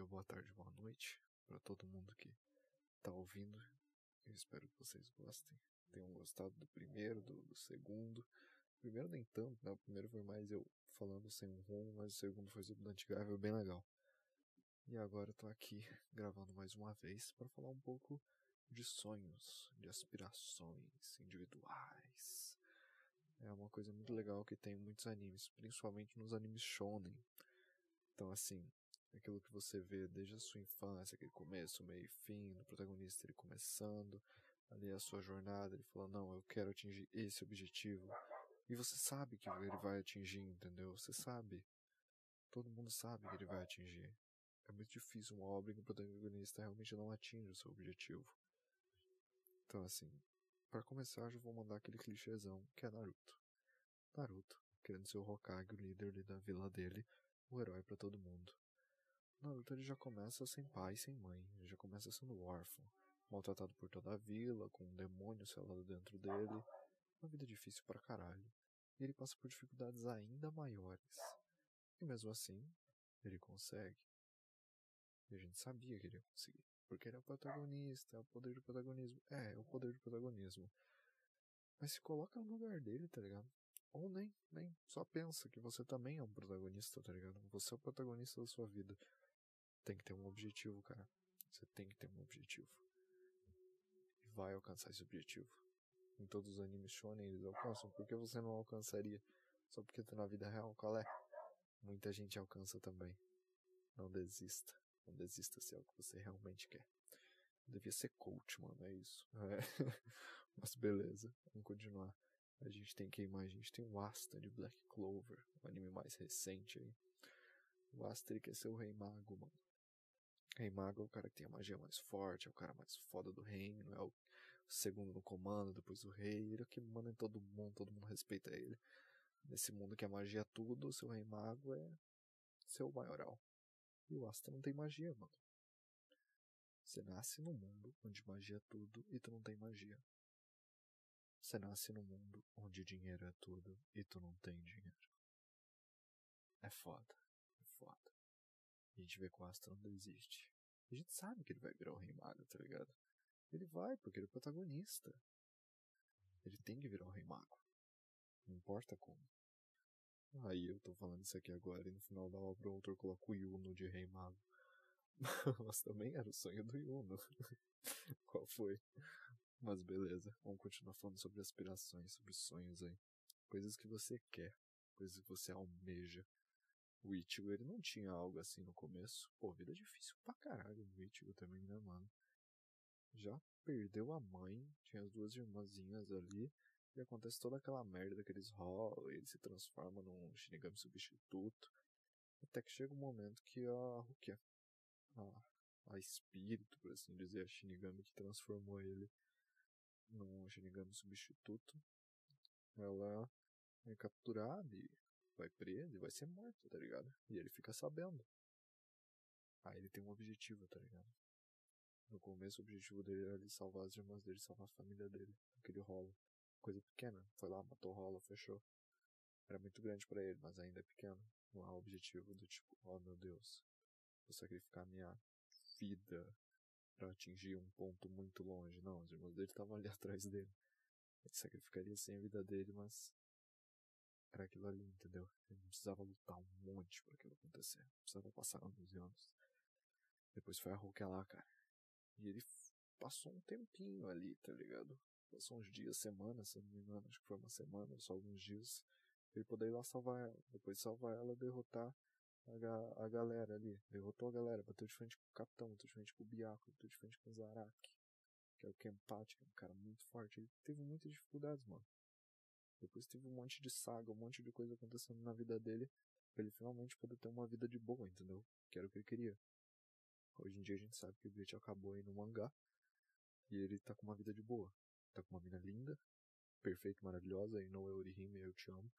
dia, boa tarde, boa noite para todo mundo que tá ouvindo. Eu espero que vocês gostem. Tenham gostado do primeiro, do, do segundo. O primeiro nem tanto, né? O primeiro foi mais eu falando sem um rumo, mas o segundo foi sobre o Antigável, bem legal. E agora eu tô aqui gravando mais uma vez para falar um pouco de sonhos, de aspirações individuais. É uma coisa muito legal que tem muitos animes, principalmente nos animes shonen. Então assim, aquilo que você vê desde a sua infância, aquele começo, meio e fim, do protagonista ele começando, ali a sua jornada, ele falando, não, eu quero atingir esse objetivo. E você sabe que ele vai atingir, entendeu? Você sabe. Todo mundo sabe que ele vai atingir. É muito difícil uma obra em que o protagonista realmente não atinge o seu objetivo. Então, assim, para começar, já vou mandar aquele clichêzão que é Naruto. Naruto, querendo ser o Hokage, o líder da vila dele, o herói para todo mundo. Naruto ele já começa sem pai, sem mãe, ele já começa sendo órfão, maltratado por toda a vila, com um demônio selado dentro dele, uma vida difícil pra caralho. E ele passa por dificuldades ainda maiores. E mesmo assim, ele consegue. E a gente sabia que ele ia conseguir. Porque ele é o protagonista, é o poder do protagonismo. É, é o poder do protagonismo. Mas se coloca no lugar dele, tá ligado? Ou nem, nem. Só pensa que você também é um protagonista, tá ligado? Você é o protagonista da sua vida tem que ter um objetivo, cara. Você tem que ter um objetivo. E vai alcançar esse objetivo. Em todos os animes shonen eles alcançam. Por que você não alcançaria? Só porque tá na vida real? Qual é? Muita gente alcança também. Não desista. Não desista se é o que você realmente quer. Eu devia ser coach, mano, é isso. É. Mas beleza, vamos continuar. A gente tem que a gente tem o Asta de Black Clover, o anime mais recente aí. O Asta ele quer ser o Rei Mago, mano. Rei Mago é o cara que tem a magia mais forte, é o cara mais foda do reino, é o segundo no comando, depois o rei, ele é o que manda em todo mundo, todo mundo respeita ele. Nesse mundo que a magia é tudo, seu Rei Mago é seu maioral. E o Asta não tem magia, mano. Você nasce num mundo onde magia é tudo e tu não tem magia. Você nasce num mundo onde dinheiro é tudo e tu não tem dinheiro. É foda, é foda. A gente vê que o Astra não desiste. A gente sabe que ele vai virar o Rei Mago, tá ligado? Ele vai, porque ele é o protagonista. Ele tem que virar o Rei Mago. Não importa como. Aí eu tô falando isso aqui agora e no final da obra o autor coloca o Yuno de Rei Mago. Mas também era o sonho do Yuno. Qual foi? Mas beleza, vamos continuar falando sobre aspirações, sobre sonhos aí. Coisas que você quer, coisas que você almeja, o Ichigo, ele não tinha algo assim no começo. Pô, vida difícil pra caralho o Ichigo também, né, mano? Já perdeu a mãe, tinha as duas irmãzinhas ali, e acontece toda aquela merda que eles rolam, ele se transforma num Shinigami substituto. Até que chega um momento que a. Que? A, a espírito, por assim dizer, a Shinigami que transformou ele num Shinigami substituto. Ela é capturada e vai preso e vai ser morto, tá ligado? E ele fica sabendo. Aí ele tem um objetivo, tá ligado? No começo o objetivo dele era ele salvar as irmãs dele, salvar a família dele, aquele rolo. Coisa pequena. Foi lá, matou o rolo, fechou. Era muito grande para ele, mas ainda é pequeno. Não o objetivo do tipo, oh meu Deus, vou sacrificar minha vida para atingir um ponto muito longe. Não, as irmãs dele estavam ali atrás dele. Ele sacrificaria sem a vida dele, mas era aquilo ali, entendeu? Ele não precisava lutar um monte para aquilo acontecer. Não precisava passar anos e anos. Depois foi a Hulk lá, cara. E ele passou um tempinho ali, tá ligado? Passou uns dias, semanas, se não me engano, acho que foi uma semana, só alguns dias. Ele poder ir lá salvar ela. Depois de salvar ela, derrotar a, ga a galera ali. Derrotou a galera, bateu de frente com o capitão, bateu de frente com o Byakuya, bateu de frente com o Zaraki. Que é o Kenpachi, que é um cara muito forte. Ele teve muitas dificuldades, mano. Depois teve um monte de saga, um monte de coisa acontecendo na vida dele, pra ele finalmente poder ter uma vida de boa, entendeu? Que era o que ele queria. Hoje em dia a gente sabe que o Bleach acabou aí no mangá, e ele tá com uma vida de boa. Tá com uma mina linda, perfeita, maravilhosa, e não é Orihime, eu te amo.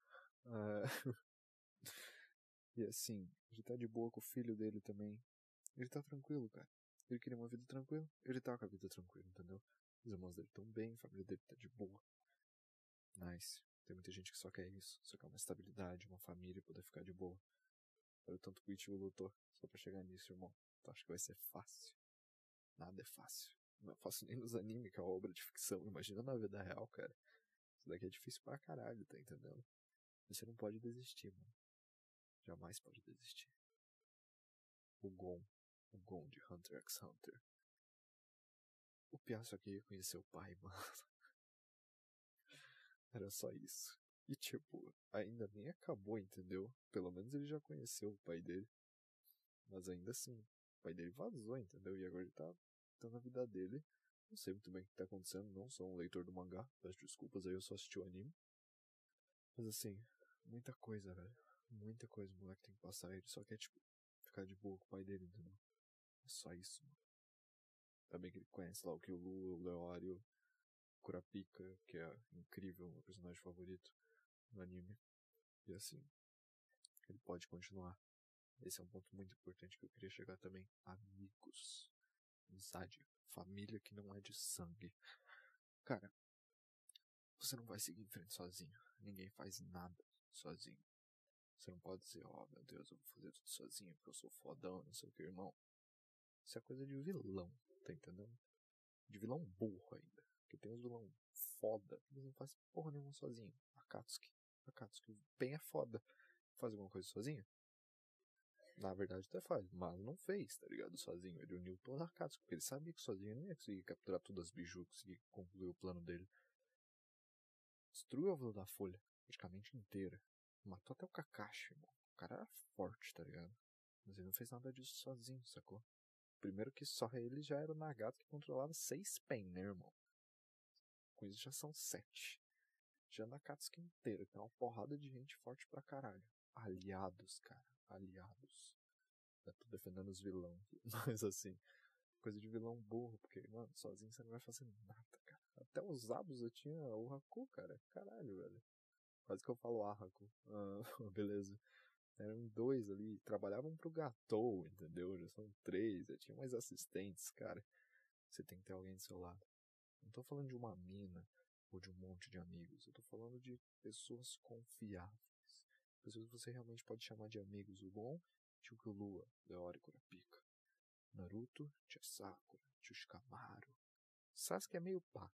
Uh... e assim, ele tá de boa com o filho dele também. Ele tá tranquilo, cara. Ele queria uma vida tranquila, ele tá com a vida tranquila, entendeu? Os irmãos dele estão bem, a família dele tá de boa. Nice. Tem muita gente que só quer isso, só quer uma estabilidade, uma família e poder ficar de boa. Olha o tanto que o Ichigo lutou só pra chegar nisso, irmão. Tu acha que vai ser fácil? Nada é fácil. Não é fácil nem nos animes, que é uma obra de ficção. Imagina na vida real, cara. Isso daqui é difícil pra caralho, tá entendendo? Você não pode desistir, mano. Jamais pode desistir. O Gon. O Gon de Hunter x Hunter. O Pia só queria conhecer o pai, mano. Era só isso. E tipo, ainda nem acabou, entendeu? Pelo menos ele já conheceu o pai dele. Mas ainda assim, o pai dele vazou, entendeu? E agora ele tá, tá na vida dele. Não sei muito bem o que tá acontecendo, não sou um leitor do mangá. Peço desculpas aí, eu só assisti o anime. Mas assim, muita coisa, velho. Muita coisa o moleque tem que passar. Ele só quer, tipo, ficar de boa com o pai dele, entendeu? É só isso, mano. Também que ele conhece lá o Kyulu, o Leório, Kurapika, que é incrível, meu personagem favorito no anime. E assim, ele pode continuar. Esse é um ponto muito importante que eu queria chegar também. Amigos. Amizade. Família que não é de sangue. Cara, você não vai seguir em frente sozinho. Ninguém faz nada sozinho. Você não pode dizer, ó, oh, meu Deus, eu vou fazer tudo sozinho porque eu sou fodão, não sei o que, irmão. Isso é coisa de vilão, tá entendendo? De vilão burro ainda. Porque tem uns vilão foda, eles não fazem porra nenhuma sozinho. Akatsuki. Akatsuki bem é foda. Faz alguma coisa sozinho? Na verdade até faz, mas não fez, tá ligado? Sozinho. Ele uniu toda a Akatsuki, porque ele sabia que sozinho ele não ia conseguir capturar todas as biju, conseguir concluir o plano dele. Destruiu a Vila da Folha, praticamente inteira. Matou até o Kakashi, irmão. O cara era forte, tá ligado? Mas ele não fez nada disso sozinho, sacou? Primeiro que só ele já era o Nagato que controlava seis pen, né, irmão? Com isso já são sete. Já na Katsuki inteira, tem uma porrada de gente forte pra caralho. Aliados, cara. Aliados. Eu tô defendendo os vilão aqui. Mas assim, coisa de vilão burro, porque, mano, sozinho você não vai fazer nada, cara. Até os Zabuza tinha o Haku, cara. Caralho, velho. Quase que eu falo Arraku. Ah, beleza. Eram dois ali, trabalhavam pro Gatou, entendeu? Já são três, já tinha mais assistentes, cara. Você tem que ter alguém do seu lado. Não tô falando de uma mina ou de um monte de amigos. Eu tô falando de pessoas confiáveis. Pessoas que você realmente pode chamar de amigos. O Gon tinha o Lua, Leori Kurapika. Naruto tinha Sakura, tinha Shikamaru. Sasuke é meio pá.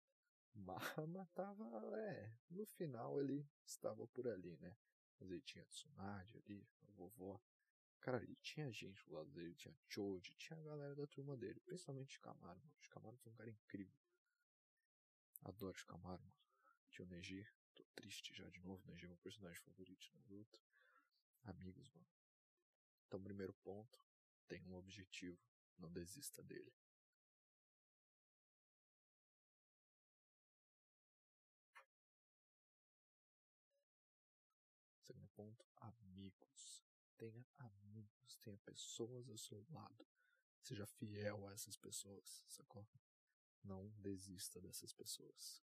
Mas tava, é, no final ele estava por ali, né? Mas ele tinha Tsunade ali, a vovó. Cara, ele tinha gente do lado dele, tinha Choji, tinha a galera da turma dele, principalmente Shikamaru, mano. Shikamaru foi um cara incrível. Adoro Shikamaru, mano. Tinha o Neji, tô triste já de novo, Neji é meu personagem favorito de Naruto. Amigos, mano. Então, primeiro ponto, tem um objetivo, não desista dele. Segundo ponto, amigos. Tenha amigos, tenha pessoas ao seu lado. Seja fiel a essas pessoas, sacou? Não desista dessas pessoas.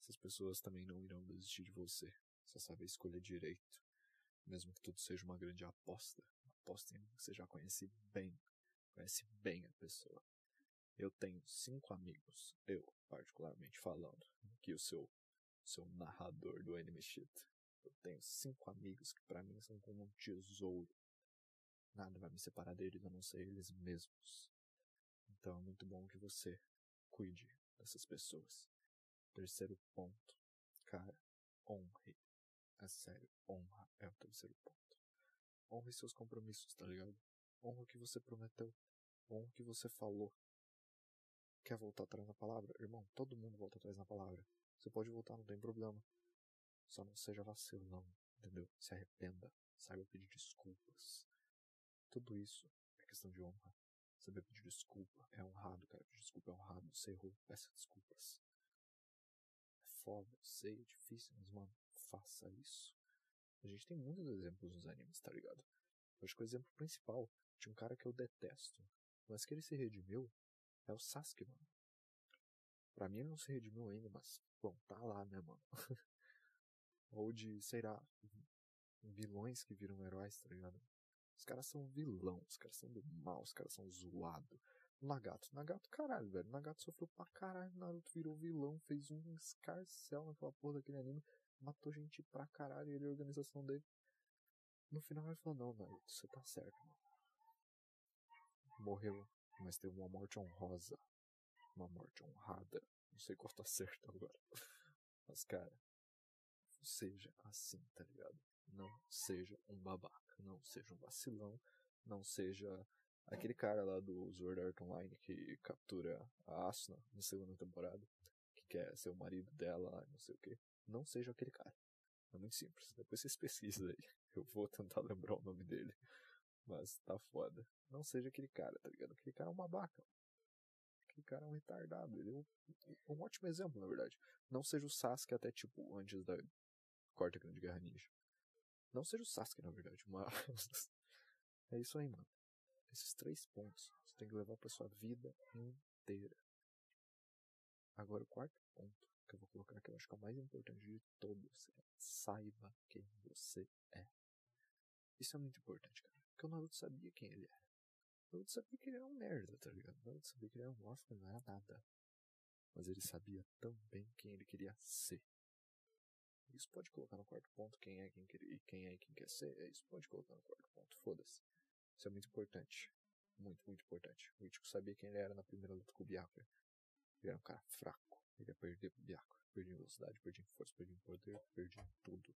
Essas pessoas também não irão desistir de você. Só sabe escolher direito. Mesmo que tudo seja uma grande aposta. Aposta em que você já conhece bem. Conhece bem a pessoa. Eu tenho cinco amigos. Eu, particularmente falando. Aqui o seu, seu narrador do Anime Shit. Eu tenho cinco amigos que para mim são como um tesouro. Nada vai me separar deles a não ser eles mesmos. Então é muito bom que você cuide dessas pessoas. Terceiro ponto. Cara, honre. É sério, honra é o terceiro ponto. Honre seus compromissos, tá ligado? Honra o que você prometeu. Honra o que você falou. Quer voltar atrás na palavra? Irmão, todo mundo volta atrás na palavra. Você pode voltar, não tem problema. Só não seja vacilão, entendeu? Se arrependa, saiba pedir desculpas. Tudo isso é questão de honra. Saber pedir desculpa é honrado, cara. Pedir desculpa é honrado. Você errou, peça desculpas. É foda, sei, é difícil, mas, mano, faça isso. A gente tem muitos exemplos nos animes, tá ligado? Eu acho que o exemplo principal de um cara que eu detesto, mas que ele se redimiu, é o Sasuke, mano. Pra mim ele não se redimiu ainda, mas, bom, tá lá, né, mano? Ou de, sei lá, vilões que viram heróis, tá ligado? Os caras são vilão, os caras são do mal, os caras são zoado. Nagato, Nagato, caralho, velho. Nagato sofreu pra caralho. Naruto virou vilão, fez um escarcel naquela porra daquele anime, matou gente pra caralho. Ele e a organização dele. No final ele falou: Não, Naruto, você tá certo, mano. morreu, mas teve uma morte honrosa. Uma morte honrada. Não sei qual tá certo agora. Mas, cara, seja assim, tá ligado? Não seja um babaca, não seja um vacilão, não seja aquele cara lá do Sword Art Online que captura a Asuna na segunda temporada, que quer ser o marido dela, não sei o que. Não seja aquele cara. É muito simples. Depois vocês pesquisam aí. Eu vou tentar lembrar o nome dele. Mas tá foda. Não seja aquele cara, tá ligado? Aquele cara é um babaca. Aquele cara é um retardado. Ele é um, um ótimo exemplo, na verdade. Não seja o Sasuke até, tipo, antes da Quarta Grande Guerra Ninja. Não seja o Sasuke, na verdade, mas. é isso aí, mano. Esses três pontos você tem que levar pra sua vida inteira. Agora, o quarto ponto que eu vou colocar aqui, eu acho que é o mais importante de todos. É saiba quem você é. Isso é muito importante, cara. Porque o Naruto sabia quem ele era. O Naruto sabia que ele era um merda, tá ligado? O Naruto sabia que ele era um órfão, não era nada. Mas ele sabia também quem ele queria ser. Isso pode colocar no quarto ponto quem é quem quer, e quem é quem quer ser. É isso pode colocar no quarto ponto. Foda-se. Isso é muito importante. Muito, muito importante. O Ichigo sabia quem ele era na primeira luta com o Byakuya. Ele era um cara fraco. Ele ia perder pro Byakuya. Perdia em velocidade, perdia em força, perdia em poder, perdia em tudo.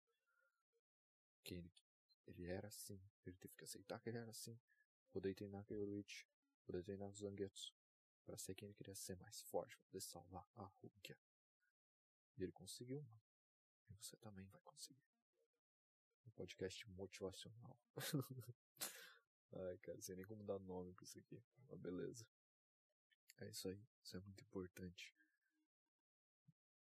Quem ele, ele era assim. Ele teve que aceitar que ele era assim. Poder treinar com o Yoruichi. Poder treinar os Zangetsu. Pra ser quem ele queria ser mais forte. Poder salvar a Rukia. E ele conseguiu, mano. E você também vai conseguir. Um podcast motivacional. Ai, cara, sem nem como dar nome pra isso aqui. Mas beleza. É isso aí. Isso é muito importante.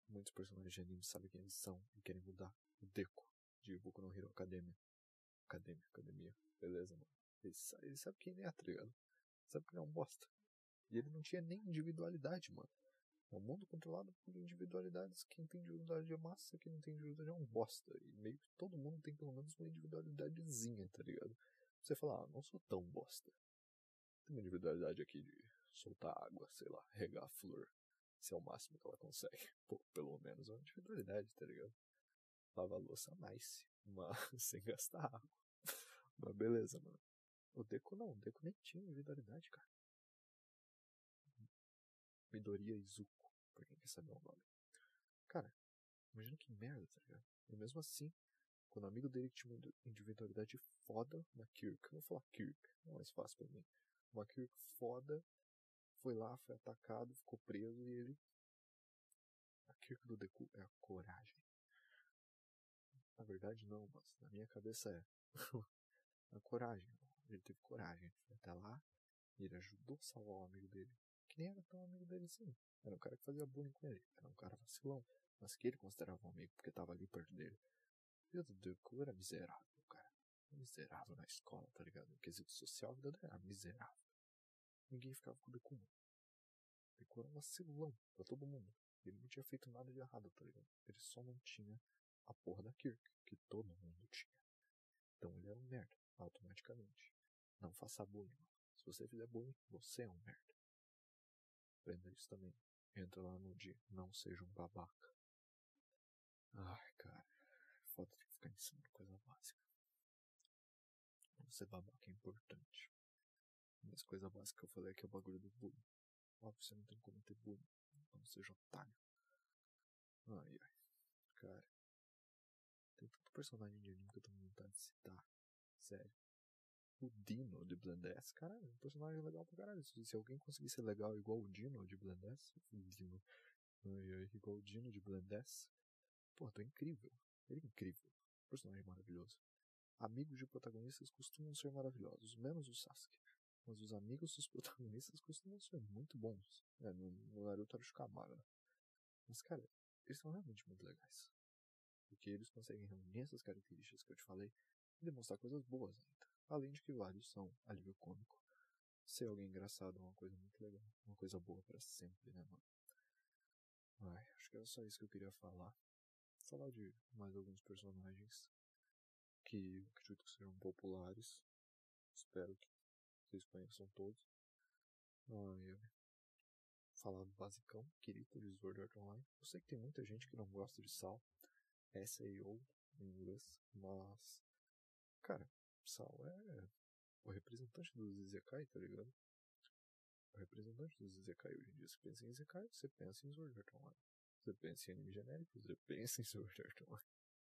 Muitos personagens de anime sabem quem eles são e querem mudar. O Deco, de Boku no Hero Academia. Academia, academia. Beleza, mano. Ele sabe, ele sabe quem ele é, tá ligado? Sabe que ele é um bosta. E ele não tinha nem individualidade, mano. É um mundo controlado por individualidades. Quem tem individualidade é massa, quem não tem individualidade é um bosta. E meio que todo mundo tem pelo menos uma individualidadezinha, tá ligado? Você fala, ah, não sou tão bosta. Tem uma individualidade aqui de soltar água, sei lá, regar a flor. Esse é o máximo que ela consegue. Pô, pelo menos é uma individualidade, tá ligado? Lava a louça nice, mas sem gastar água. Mas beleza, mano. O Deco não, o Deco nem tinha individualidade, cara. Midoriya Izuku, pra quem quer saber o nome. Cara, imagina que merda, tá ligado? E mesmo assim, quando o amigo dele que tinha uma individualidade foda, uma Kirk, eu vou falar Kirk, é mais fácil pra mim. Uma Kirk foda, foi lá, foi atacado, ficou preso e ele. A Kirk do Deku é a coragem. Na verdade, não, mas na minha cabeça é. a coragem. Ele teve coragem. Ele foi até lá e ele ajudou a salvar o amigo dele. Que nem era tão amigo dele assim. Era um cara que fazia bullying com ele. Era um cara vacilão. Mas que ele considerava um amigo porque tava ali perto dele. E o Deku era miserável, cara. Miserável na escola, tá ligado? No quesito social, a vida era miserável. Ninguém ficava com o Deku, mano. O Deku era vacilão pra todo mundo. Ele não tinha feito nada de errado, tá ligado? Ele só não tinha a porra da Kirk, que todo mundo tinha. Então ele era um merda, automaticamente. Não faça bullying, mano. Se você fizer bullying, você é um merda. Aprenda isso também. Entra lá no dia. Não seja um babaca. Ai, cara. Foda de ficar ensinando coisa básica. Ser babaca é importante. Mas coisa básica que eu falei aqui é o bagulho do bullying. Óbvio, você não tem como ter bullying. Não seja otário. Ai, ai. Cara. Tem tanto personagem de anime que eu com vontade de citar. Sério. O Dino de Blendes, cara, é um personagem legal pra caralho. Se, alguém conseguir ser legal igual o Dino de Blendes, o Dino. Ai, ai, igual o Dino de Blendes. Pô, tô incrível. Ele é incrível. Personagem maravilhoso. Amigos de protagonistas costumam ser maravilhosos, menos o Sasuke. Mas os amigos dos protagonistas costumam ser muito bons. É, no, no Naruto era o Shikamaru, né? Mas, cara, eles são realmente muito legais. Porque eles conseguem reunir essas características que eu te falei e demonstrar coisas boas ainda. Além de que vários são alívio cômico. Ser alguém engraçado é uma coisa muito legal. Uma coisa boa para sempre, né, mano? Ai, acho que era só isso que eu queria falar. Falar de mais alguns personagens que acredito que sejam populares. Espero que vocês conheçam todos. Ai, ai. Falar do basicão, Kirito de Sword Art Online. Eu sei que tem muita gente que não gosta de Sal, SAO em inglês, mas. Cara, Sal é o representante do Izekai, tá ligado? o representante dos Isekai hoje em dia. Você pensa em Isekai, você pensa em Sword Art Online. Você pensa em anime genérico, você pensa em Sword Art Online.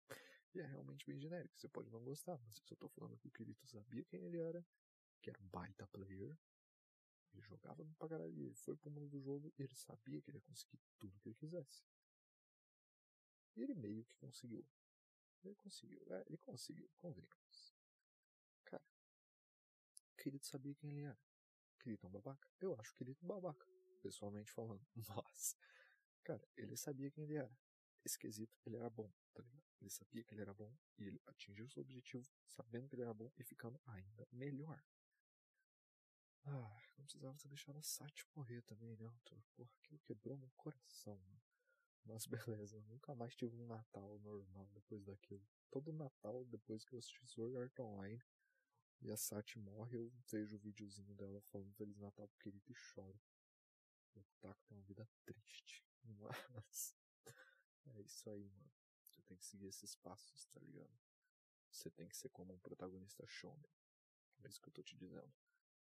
E é realmente bem genérico. Você pode não gostar, mas eu só tô falando que o Kirito sabia quem ele era, que era um baita player. Ele jogava pra caralho, ele foi pro mundo do jogo e ele sabia que ele ia conseguir tudo que ele quisesse. E ele meio que conseguiu. Ele conseguiu, é, ele conseguiu, convenhamos. Cara, Kirito sabia quem ele era. Kirito é um babaca? Eu acho Kirito um babaca, pessoalmente falando. Mas, cara, ele sabia quem ele era. Esse quesito, ele era bom, tá ligado? Ele sabia que ele era bom e ele atingiu seu objetivo sabendo que ele era bom e ficando ainda melhor. Ah, não precisava ter deixado a Sati morrer também, né, Arthur? Porra, aquilo quebrou meu coração, mano. Mas beleza, eu nunca mais tive um Natal normal depois daquilo. Todo Natal, depois que eu assisti Sword Art Online e a Sati morre, eu vejo o videozinho dela falando Feliz Natal pro querido e choro. O Taco tem uma vida triste. Mas. É isso aí, mano. Você tem que seguir esses passos, tá ligado? Você tem que ser como um protagonista shonen. É isso que eu tô te dizendo.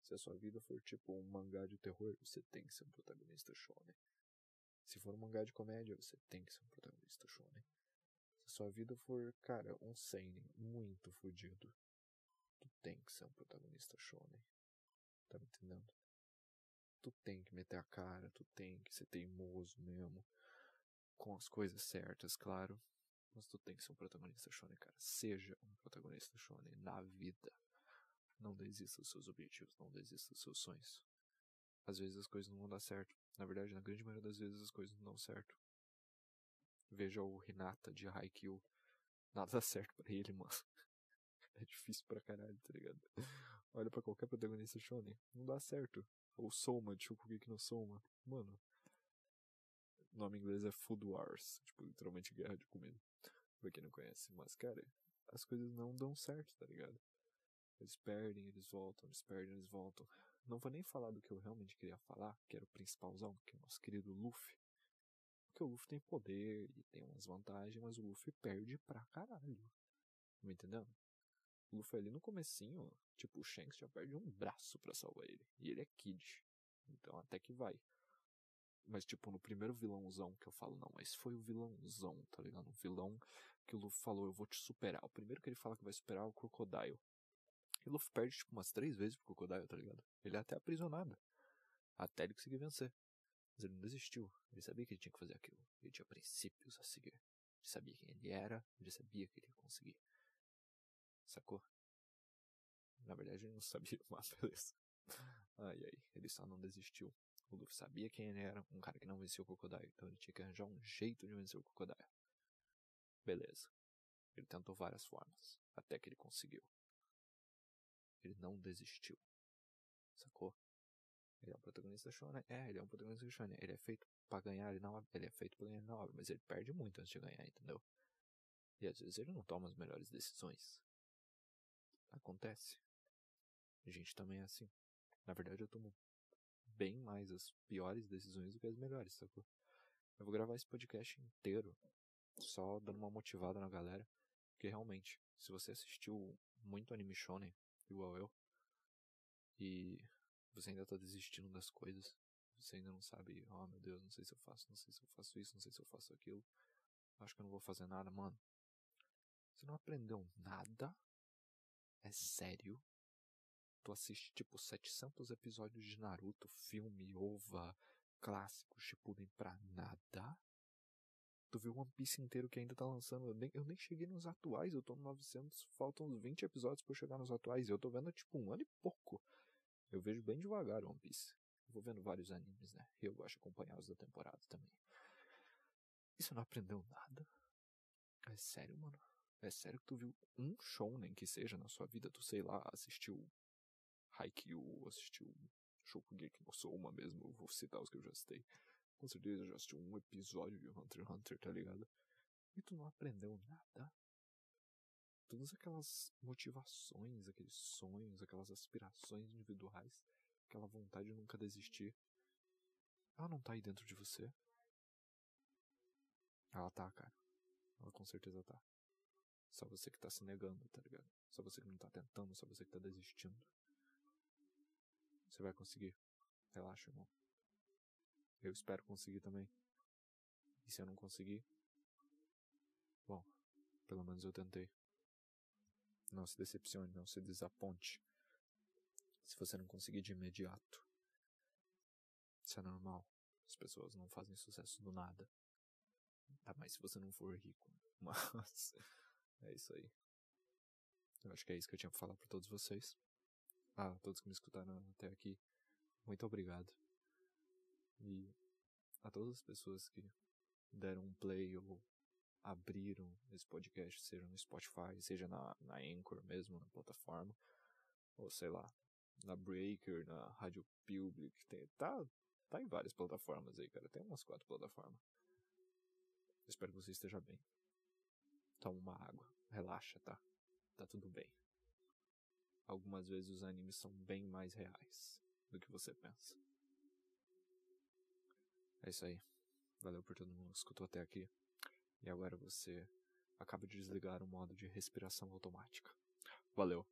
Se a sua vida for tipo um mangá de terror, você tem que ser um protagonista shonen. Se for um mangá de comédia, você tem que ser um protagonista shonen. Se a sua vida for, cara, um seinen muito fodido, tu tem que ser um protagonista shonen. Tá me entendendo? Tu tem que meter a cara, tu tem que ser teimoso mesmo. Com as coisas certas, claro. Mas tu tem que ser um protagonista shonen, cara. Seja um protagonista shonen na vida. Não desista dos seus objetivos, não desista dos seus sonhos. Às vezes as coisas não vão dar certo. Na verdade, na grande maioria das vezes as coisas não dão certo. Veja o Hinata de Haikyuu. Nada dá certo pra ele, mano. É difícil pra caralho, tá ligado? Olha pra qualquer protagonista shonen. Não dá certo. Ou Soma, de Shokugeki no Soma. Mano. O nome em inglês é Food Wars. Tipo, literalmente guerra de comida. Pra quem não conhece. Mas, cara, as coisas não dão certo, tá ligado? Eles perdem, eles voltam, eles perdem, eles voltam. Não vou nem falar do que eu realmente queria falar, que era o principalzão, que é o nosso querido Luffy. Porque o Luffy tem poder e tem umas vantagens, mas o Luffy perde pra caralho. Tá me entendendo? Luffy ali no comecinho, tipo, o Shanks já perde um braço pra salvar ele. E ele é Kid. Então até que vai. Mas, tipo, no primeiro vilãozão que eu falo, não, mas foi o vilãozão, tá ligado? O vilão que o Luffy falou, eu vou te superar. O primeiro que ele fala que vai superar é o Crocodile. E o Luffy perde, tipo, umas três vezes pro Crocodile, tá ligado? Ele é até aprisionado. Até ele conseguir vencer. Mas ele não desistiu. Ele sabia que ele tinha que fazer aquilo. Ele tinha princípios a seguir. Ele sabia quem ele era. Ele sabia que ele ia conseguir. Sacou? Na verdade, ele não sabia, mas beleza. Ai, ai. Ele só não desistiu. O Luffy sabia quem ele era. Um cara que não venceu o Crocodile. Então ele tinha que arranjar um jeito de vencer o Crocodile. Beleza. Ele tentou várias formas. Até que ele conseguiu. Ele não desistiu. Sacou? Ele é um protagonista shonen. É, ele é um protagonista shonen. Ele é feito para ganhar na obra. Ele é feito pra ganhar na obra, mas ele perde muito antes de ganhar, entendeu? E às vezes ele não toma as melhores decisões. Acontece. A gente também é assim. Na verdade, eu tomo bem mais as piores decisões do que as melhores, sacou? Eu vou gravar esse podcast inteiro só dando uma motivada na galera. Porque realmente, se você assistiu muito anime shonen, igual eu, e você ainda tá desistindo das coisas, você ainda não sabe, oh meu Deus, não sei se eu faço, não sei se eu faço isso, não sei se eu faço aquilo, acho que eu não vou fazer nada, mano. Você não aprendeu nada? É sério? Tu assiste tipo 700 episódios de Naruto, filme, ova, clássico, Shippuden pra nada? Tu viu One Piece inteiro que ainda tá lançando. Eu nem, eu nem cheguei nos atuais, eu tô no 900, faltam uns 20 episódios pra eu chegar nos atuais. Eu tô vendo tipo um ano e pouco. Eu vejo bem devagar One Piece. Eu vou vendo vários animes, né? Eu gosto de acompanhar os da temporada também. Você não aprendeu nada? É sério, mano? É sério que tu viu um shounen que seja na sua vida? Tu, sei lá, assistiu Haikyuu, assistiu Shokugeki no Soma mesmo. Eu vou citar os que eu já citei. Com certeza já assistiu um episódio de Hunter x Hunter, tá ligado? E tu não aprendeu nada? Todas aquelas motivações, aqueles sonhos, aquelas aspirações individuais, aquela vontade de nunca desistir, ela não tá aí dentro de você? Ela tá, cara. Ela com certeza tá. Só você que tá se negando, tá ligado? Só você que não tá tentando, só você que tá desistindo. Você vai conseguir. Relaxa, irmão. Eu espero conseguir também. E se eu não conseguir, bom, pelo menos eu tentei. Não se decepcione, não se desaponte. Se você não conseguir de imediato. Isso é normal. As pessoas não fazem sucesso do nada. Tá mais se você não for rico. Mas é isso aí. Eu acho que é isso que eu tinha pra falar pra todos vocês. Ah, todos que me escutaram até aqui. Muito obrigado. E a todas as pessoas que deram um play ou abriram esse podcast, seja no Spotify, seja na, na Anchor mesmo, na plataforma, ou sei lá, na Breaker, na Rádio Public, tem, tá, tá em várias plataformas aí, cara, tem umas quatro plataformas. Espero que você esteja bem. Toma uma água, relaxa, tá? Tá tudo bem. Algumas vezes os animes são bem mais reais do que você pensa. É isso aí. Valeu por todo mundo que escutou até aqui. E agora você acaba de desligar o modo de respiração automática. Valeu.